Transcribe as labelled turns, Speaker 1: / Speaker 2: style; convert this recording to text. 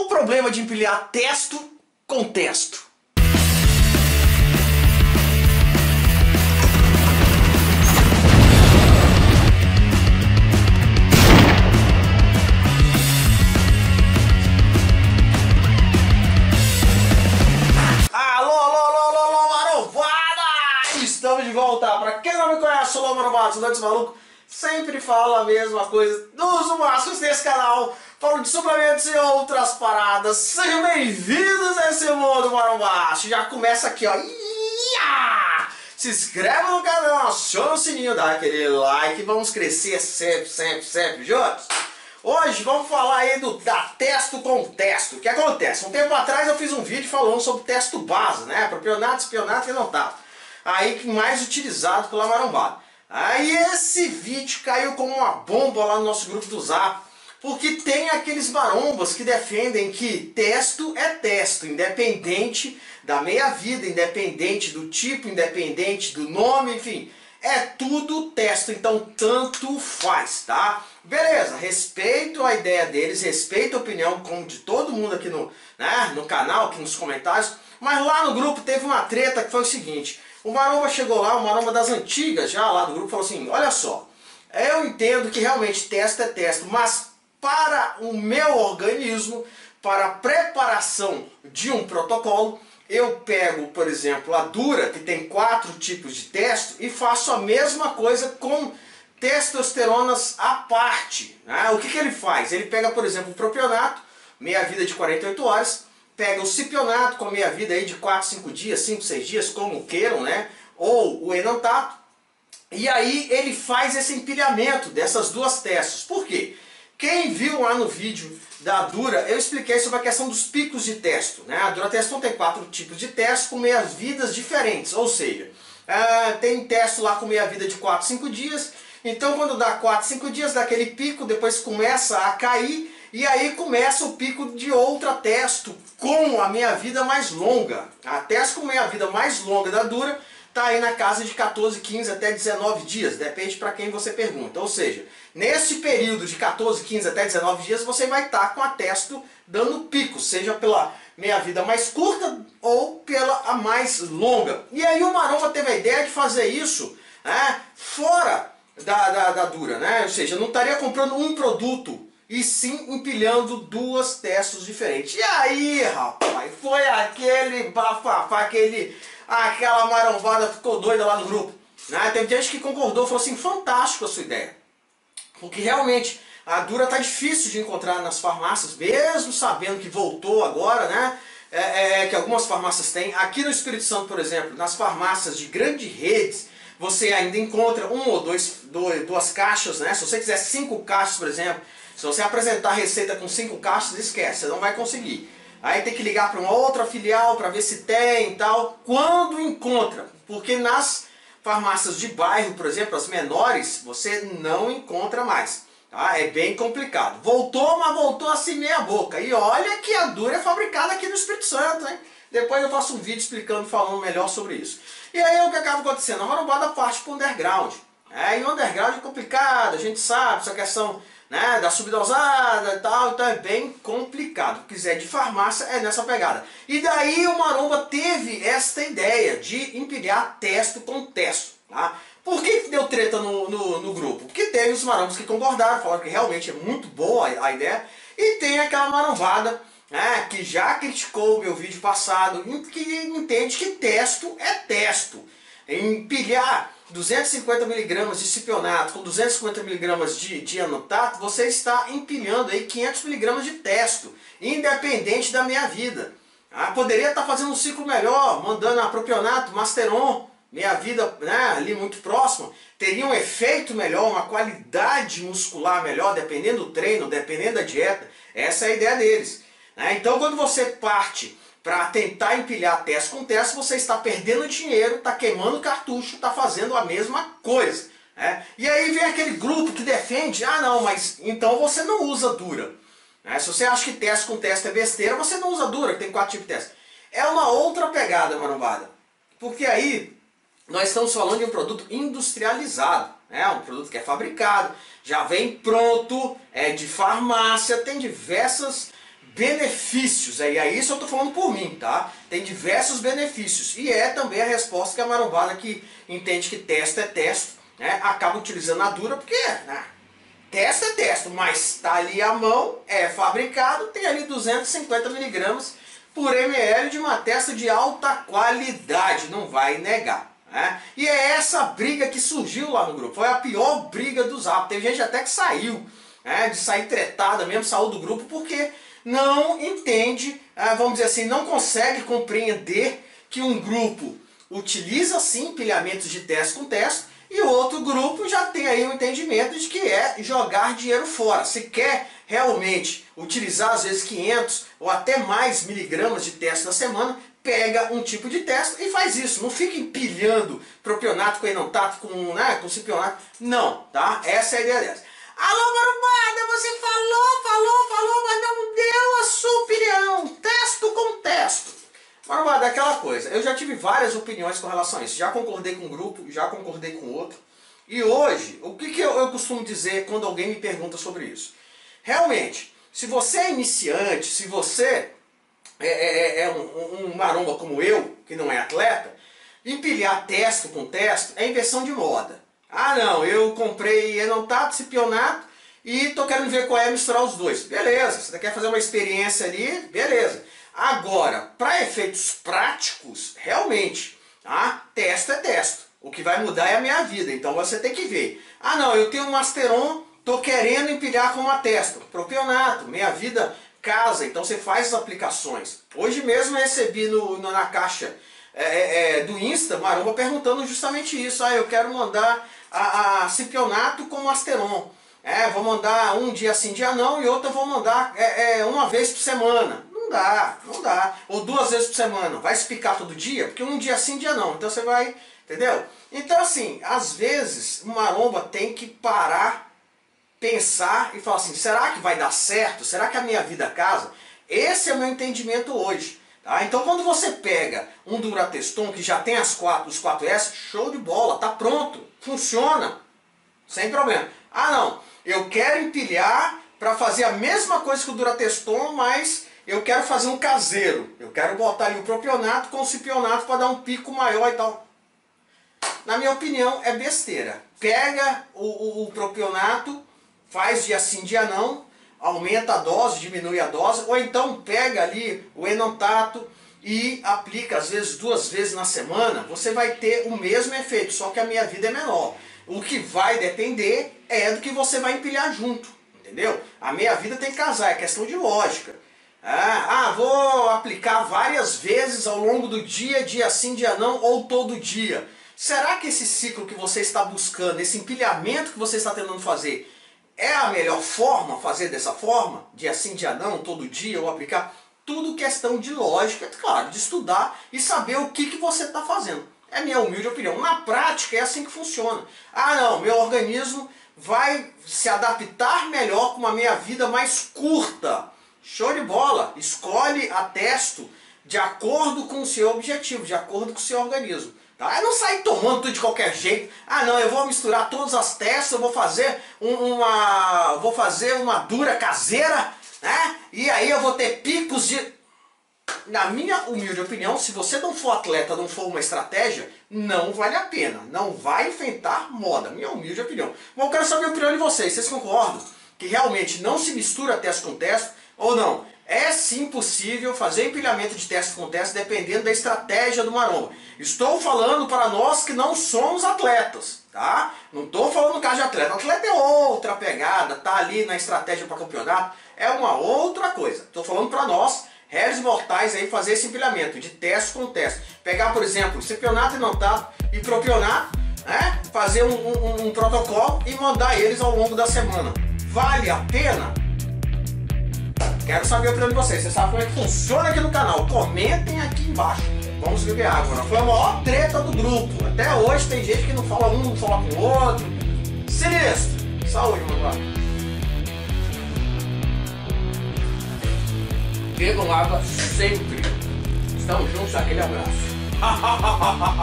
Speaker 1: Qual o problema de empilhar testo com testo? Alô, alô, alô, alô, alô, marovada! Estamos de volta. Pra quem não me conhece, sou o sou Dantes Maluco. Sempre falo a mesma coisa dos máximos desse canal. Falo de suplementos e outras paradas. Sejam bem-vindos a esse mundo marombaço. Já começa aqui, ó. Ia! Se inscreve no canal, aciona o sininho, dá aquele like. Vamos crescer sempre, sempre, sempre juntos. Hoje vamos falar aí do da testo com testo. O que acontece? Um tempo atrás eu fiz um vídeo falando sobre testo base, né? Propionato, espionato e não tava. Aí que mais utilizado pela marombada. Aí esse vídeo caiu como uma bomba lá no nosso grupo do Zap. Porque tem aqueles marombas que defendem que testo é testo, independente da meia-vida, independente do tipo, independente do nome, enfim. É tudo testo, então tanto faz, tá? Beleza, respeito a ideia deles, respeito a opinião como de todo mundo aqui no, né, no canal, aqui nos comentários. Mas lá no grupo teve uma treta que foi o seguinte. O Maromba chegou lá, o Maromba das antigas já lá do grupo, falou assim, olha só, eu entendo que realmente testo é testo, mas para o meu organismo, para a preparação de um protocolo, eu pego, por exemplo, a Dura, que tem quatro tipos de testo, e faço a mesma coisa com testosteronas à parte. Né? O que, que ele faz? Ele pega, por exemplo, o propionato, meia-vida de 48 horas, pega o cipionato com meia-vida aí de 4, 5 dias, 5, 6 dias, como queiram, né? ou o enantato, e aí ele faz esse empilhamento dessas duas testes. Por quê? Quem viu lá no vídeo da Dura, eu expliquei sobre a questão dos picos de testo. Né? A Dura Teston tem quatro tipos de testes com meias vidas diferentes, ou seja, uh, tem teste lá com meia vida de 4, 5 dias, então quando dá 4, 5 dias, dá aquele pico, depois começa a cair, e aí começa o pico de outra testo com a meia vida mais longa. A testo com meia vida mais longa da Dura está aí na casa de 14, 15 até 19 dias, depende para quem você pergunta. Ou seja, nesse período de 14, 15 até 19 dias você vai estar tá com a testo dando pico, seja pela meia-vida mais curta ou pela a mais longa. E aí o Maromba teve a ideia de fazer isso né, fora da, da, da dura, né? ou seja, não estaria comprando um produto e sim empilhando duas testos diferentes. E aí, rapaz, foi aquele bafafá, aquele aquela marombada ficou doida lá no grupo. Né? Tem gente que concordou, falou assim, fantástico a sua ideia. Porque realmente a Dura tá difícil de encontrar nas farmácias, mesmo sabendo que voltou agora, né? É, é, que algumas farmácias têm. Aqui no Espírito Santo, por exemplo, nas farmácias de grandes redes, você ainda encontra um ou dois, dois, duas caixas, né? Se você quiser cinco caixas, por exemplo, se você apresentar a receita com cinco caixas, esquece, você não vai conseguir. Aí tem que ligar para uma outra filial para ver se tem e tal. Quando encontra, porque nas farmácias de bairro, por exemplo, as menores, você não encontra mais. Tá? É bem complicado. Voltou, mas voltou assim meia boca. E olha que a Dura é fabricada aqui no Espírito Santo, hein? Depois eu faço um vídeo explicando, falando melhor sobre isso. E aí o que acaba acontecendo? A marombada parte para o underground. É, e o underground é complicado, a gente sabe, essa questão né, da subdosada e tal, então é bem complicado. Se quiser de farmácia é nessa pegada. E daí o Maromba teve esta ideia de empilhar testo com testo. Tá? Por que deu treta no, no, no, grupo? Porque teve os marombas que concordaram, falaram que realmente é muito boa a, ideia, e tem aquela marombada né, que já criticou o meu vídeo passado, que entende que testo é testo. Empilhar 250mg de cipionato com 250mg de, de anotato, você está empilhando aí 500mg de testo, independente da minha vida. Ah, poderia estar fazendo um ciclo melhor, mandando a propionato, masteron, meia vida né, ali muito próxima, teria um efeito melhor, uma qualidade muscular melhor, dependendo do treino, dependendo da dieta. Essa é a ideia deles. Né? Então quando você parte para tentar empilhar teste com teste, você está perdendo dinheiro, está queimando cartucho, está fazendo a mesma coisa. Né? E aí vem aquele grupo que defende, ah não, mas então você não usa dura. Né? Se você acha que teste com teste é besteira, você não usa dura, tem quatro tipos de teste. É uma outra pegada, marombada. Porque aí nós estamos falando de um produto industrializado. Né? Um produto que é fabricado, já vem pronto, é de farmácia, tem diversas benefícios, e aí isso eu tô falando por mim, tá? Tem diversos benefícios, e é também a resposta que a marombada que entende que testa é testo, né, acaba utilizando a dura, porque né, testo é testo, mas tá ali a mão, é fabricado, tem ali 250 miligramas por ml de uma testa de alta qualidade, não vai negar. Né? E é essa briga que surgiu lá no grupo, foi a pior briga do Zap, teve gente até que saiu, né, de sair tretada mesmo, saiu do grupo, porque não entende, ah, vamos dizer assim, não consegue compreender que um grupo utiliza sim pilhamentos de teste com teste e outro grupo já tem aí o entendimento de que é jogar dinheiro fora. Se quer realmente utilizar às vezes 500 ou até mais miligramas de teste na semana, pega um tipo de teste e faz isso. Não fica empilhando propionato com enantato, com, né, com cipionato. Não, tá? Essa é a ideia dessa. Alô, Marubada, você falou, falou, falou, mas não deu a sua opinião. Testo com testo. Marubada, é aquela coisa. Eu já tive várias opiniões com relação a isso. Já concordei com um grupo, já concordei com outro. E hoje, o que, que eu, eu costumo dizer quando alguém me pergunta sobre isso? Realmente, se você é iniciante, se você é, é, é um, um, maromba como eu, que não é atleta, empilhar testo com testo é inversão de moda. Ah não, eu comprei enantato, cipionato e tô querendo ver qual é misturar os dois. Beleza, você quer fazer uma experiência ali, beleza. Agora, para efeitos práticos, realmente, tá? testo é testo. O que vai mudar é a minha vida, então você tem que ver. Ah não, eu tenho um Masteron, tô querendo empilhar com uma testa. Propionato, minha vida casa, então você faz as aplicações. Hoje mesmo eu recebi no na caixa é, é, é do Insta, Maromba perguntando justamente isso. Ah, eu quero mandar a, a Cipionato com Masteron. É, vou mandar um dia sim, dia não, e outro eu vou mandar é, é, uma vez por semana. Não dá, não dá. Ou duas vezes por semana. Vai se picar todo dia? Porque um dia sim, dia não. Então você vai, entendeu? Então assim, às vezes, uma maromba tem que parar, pensar e falar assim, será que vai dar certo? Será que a minha vida casa? Esse é o meu entendimento hoje. Tá? Então quando você pega um Durateston que já tem as quatro, os 4S, show de bola, tá pronto, funciona, sem problema. Ah não, eu quero empilhar para fazer a mesma coisa que o Durateston, mas eu quero fazer um caseiro. Eu quero botar ali o propionato com o cipionato para dar um pico maior e tal. Na minha opinião, é besteira. Pega o, o, o propionato, faz dia sim, dia não, aumenta a dose, diminui a dose, ou então pega ali o enantato e aplica às vezes duas vezes na semana, você vai ter o mesmo efeito, só que a minha vida é menor. O que vai depender é do que você vai empilhar junto, entendeu? A meia vida tem que casar, é questão de lógica. Ah, ah, vou aplicar várias vezes ao longo do dia, dia sim, dia não, ou todo dia. Será que esse ciclo que você está buscando, esse empilhamento que você está tentando fazer, é a melhor forma fazer dessa forma? Dia sim, dia não, todo dia, ou aplicar? Tudo questão de lógica, claro, de estudar e saber o que, que você está fazendo. É minha humilde opinião. Na prática é assim que funciona. Ah não, meu organismo vai se adaptar melhor com uma meia vida mais curta. Show de bola! Escolhe a testo de acordo com o seu objetivo, de acordo com o seu organismo. Eu não sair tomando tudo de qualquer jeito. Ah não, eu vou misturar todas as testes, eu vou fazer uma. vou fazer uma dura caseira, né? E aí eu vou ter picos de. Na minha humilde opinião, se você não for atleta, não for uma estratégia, não vale a pena. Não vai enfrentar moda. Minha humilde opinião. Bom, eu quero saber a opinião de vocês. Vocês concordam que realmente não se mistura teste com teste ou não? É sim possível fazer empilhamento de teste com teste dependendo da estratégia do maromba. Estou falando para nós que não somos atletas, tá? Não estou falando no caso de atleta. O atleta é outra pegada, tá ali na estratégia para campeonato, é uma outra coisa. Estou falando para nós, réis mortais aí, fazer esse empilhamento de teste com teste. Pegar, por exemplo, campeonato inotado e propionato, né? Fazer um, um, um protocolo e mandar eles ao longo da semana. Vale a pena? Quero saber a opinião de vocês. Vocês sabem como é que funciona aqui no canal. Comentem aqui embaixo. Vamos beber água. Não foi a maior treta do grupo. Até hoje tem gente que não fala um, não fala com o outro. Sinistro. Saúde, meu pai. Bebam água sempre. Estamos juntos, aquele abraço.